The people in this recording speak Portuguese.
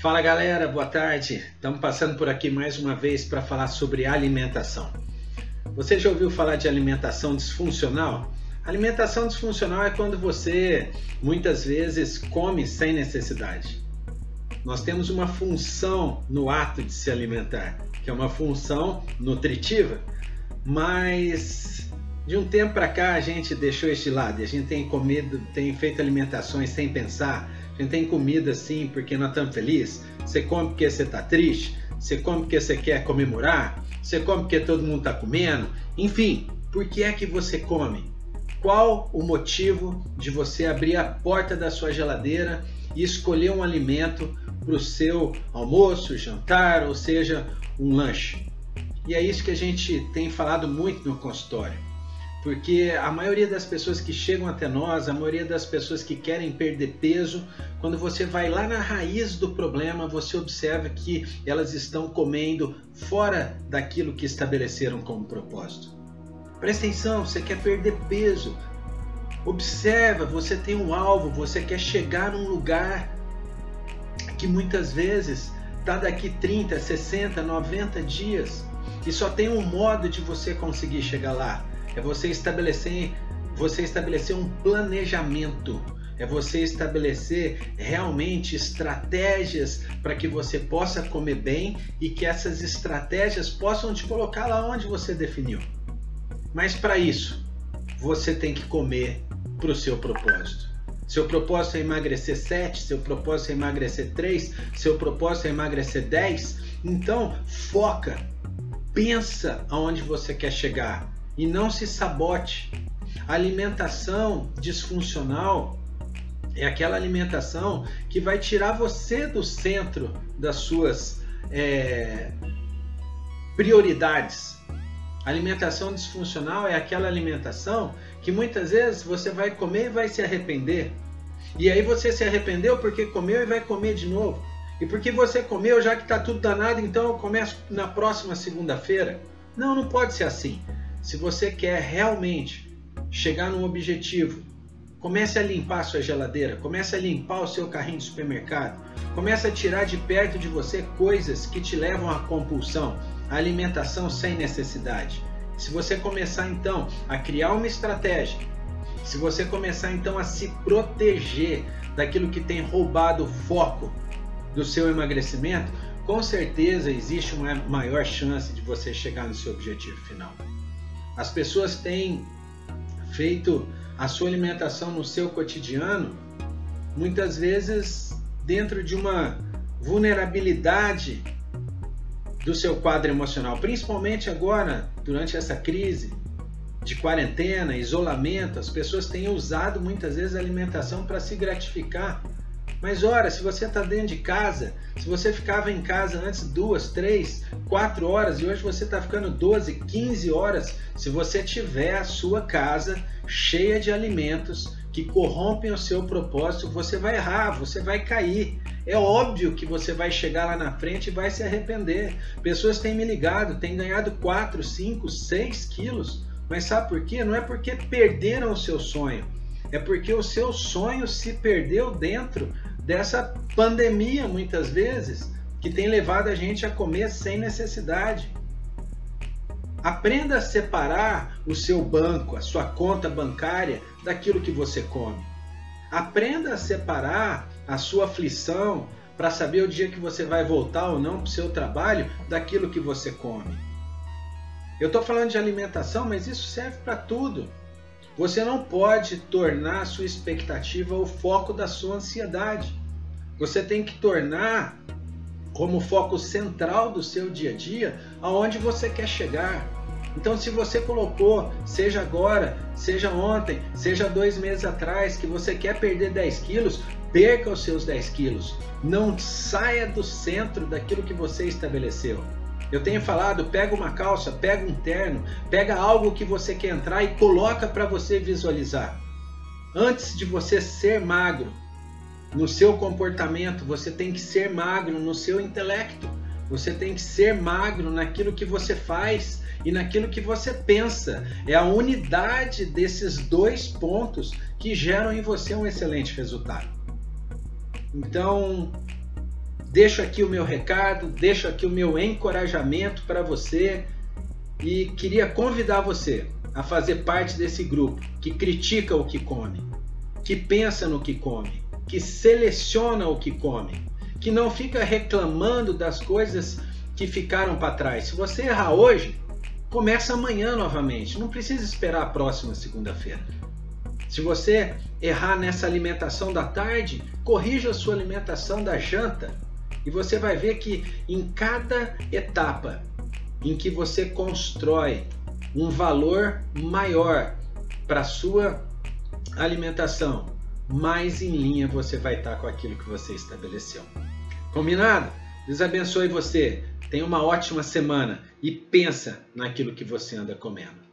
Fala galera, boa tarde. Estamos passando por aqui mais uma vez para falar sobre alimentação. Você já ouviu falar de alimentação disfuncional? Alimentação disfuncional é quando você muitas vezes come sem necessidade. Nós temos uma função no ato de se alimentar, que é uma função nutritiva, mas de um tempo para cá a gente deixou este lado, a gente tem comido, tem feito alimentações sem pensar, gente tem comida assim porque nós estamos felizes. Você come porque você está triste. Você come porque você quer comemorar. Você come porque todo mundo está comendo. Enfim, por que é que você come? Qual o motivo de você abrir a porta da sua geladeira e escolher um alimento para o seu almoço, jantar, ou seja, um lanche? E é isso que a gente tem falado muito no consultório. Porque a maioria das pessoas que chegam até nós, a maioria das pessoas que querem perder peso, quando você vai lá na raiz do problema, você observa que elas estão comendo fora daquilo que estabeleceram como propósito. Presta atenção, você quer perder peso. Observa, você tem um alvo, você quer chegar num lugar que muitas vezes está daqui 30, 60, 90 dias e só tem um modo de você conseguir chegar lá é você estabelecer, você estabelecer um planejamento, é você estabelecer realmente estratégias para que você possa comer bem e que essas estratégias possam te colocar lá onde você definiu. Mas para isso, você tem que comer para o seu propósito. Seu propósito é emagrecer 7, seu propósito é emagrecer 3, seu propósito é emagrecer 10. Então, foca, pensa aonde você quer chegar e não se sabote. Alimentação disfuncional é aquela alimentação que vai tirar você do centro das suas é, prioridades. Alimentação disfuncional é aquela alimentação que muitas vezes você vai comer e vai se arrepender. E aí você se arrependeu porque comeu e vai comer de novo. E porque você comeu, já que está tudo danado, então eu começo na próxima segunda-feira. Não, não pode ser assim. Se você quer realmente chegar num objetivo, comece a limpar a sua geladeira, comece a limpar o seu carrinho de supermercado, comece a tirar de perto de você coisas que te levam à compulsão, à alimentação sem necessidade. Se você começar então a criar uma estratégia, se você começar então a se proteger daquilo que tem roubado o foco do seu emagrecimento, com certeza existe uma maior chance de você chegar no seu objetivo final. As pessoas têm feito a sua alimentação no seu cotidiano, muitas vezes dentro de uma vulnerabilidade do seu quadro emocional, principalmente agora, durante essa crise de quarentena, isolamento, as pessoas têm usado muitas vezes a alimentação para se gratificar mas ora, se você está dentro de casa, se você ficava em casa antes duas, três, quatro horas e hoje você está ficando 12, 15 horas, se você tiver a sua casa cheia de alimentos que corrompem o seu propósito, você vai errar, você vai cair. É óbvio que você vai chegar lá na frente e vai se arrepender. Pessoas têm me ligado, têm ganhado 4, 5, 6 quilos. Mas sabe por quê? Não é porque perderam o seu sonho, é porque o seu sonho se perdeu dentro dessa pandemia, muitas vezes, que tem levado a gente a comer sem necessidade. Aprenda a separar o seu banco, a sua conta bancária, daquilo que você come. Aprenda a separar a sua aflição para saber o dia que você vai voltar ou não para o seu trabalho daquilo que você come. Eu estou falando de alimentação, mas isso serve para tudo. Você não pode tornar sua expectativa o foco da sua ansiedade. Você tem que tornar como foco central do seu dia a dia aonde você quer chegar. Então, se você colocou, seja agora, seja ontem, seja dois meses atrás, que você quer perder 10 quilos, perca os seus 10 quilos. Não saia do centro daquilo que você estabeleceu. Eu tenho falado, pega uma calça, pega um terno, pega algo que você quer entrar e coloca para você visualizar. Antes de você ser magro, no seu comportamento, você tem que ser magro no seu intelecto. Você tem que ser magro naquilo que você faz e naquilo que você pensa. É a unidade desses dois pontos que geram em você um excelente resultado. Então, deixo aqui o meu recado, deixo aqui o meu encorajamento para você e queria convidar você a fazer parte desse grupo que critica o que come, que pensa no que come, que seleciona o que come, que não fica reclamando das coisas que ficaram para trás. Se você errar hoje, começa amanhã novamente. Não precisa esperar a próxima segunda-feira. Se você errar nessa alimentação da tarde, corrija a sua alimentação da janta e você vai ver que em cada etapa em que você constrói um valor maior para sua alimentação, mais em linha você vai estar com aquilo que você estabeleceu. Combinado? Deus abençoe você. Tenha uma ótima semana e pensa naquilo que você anda comendo.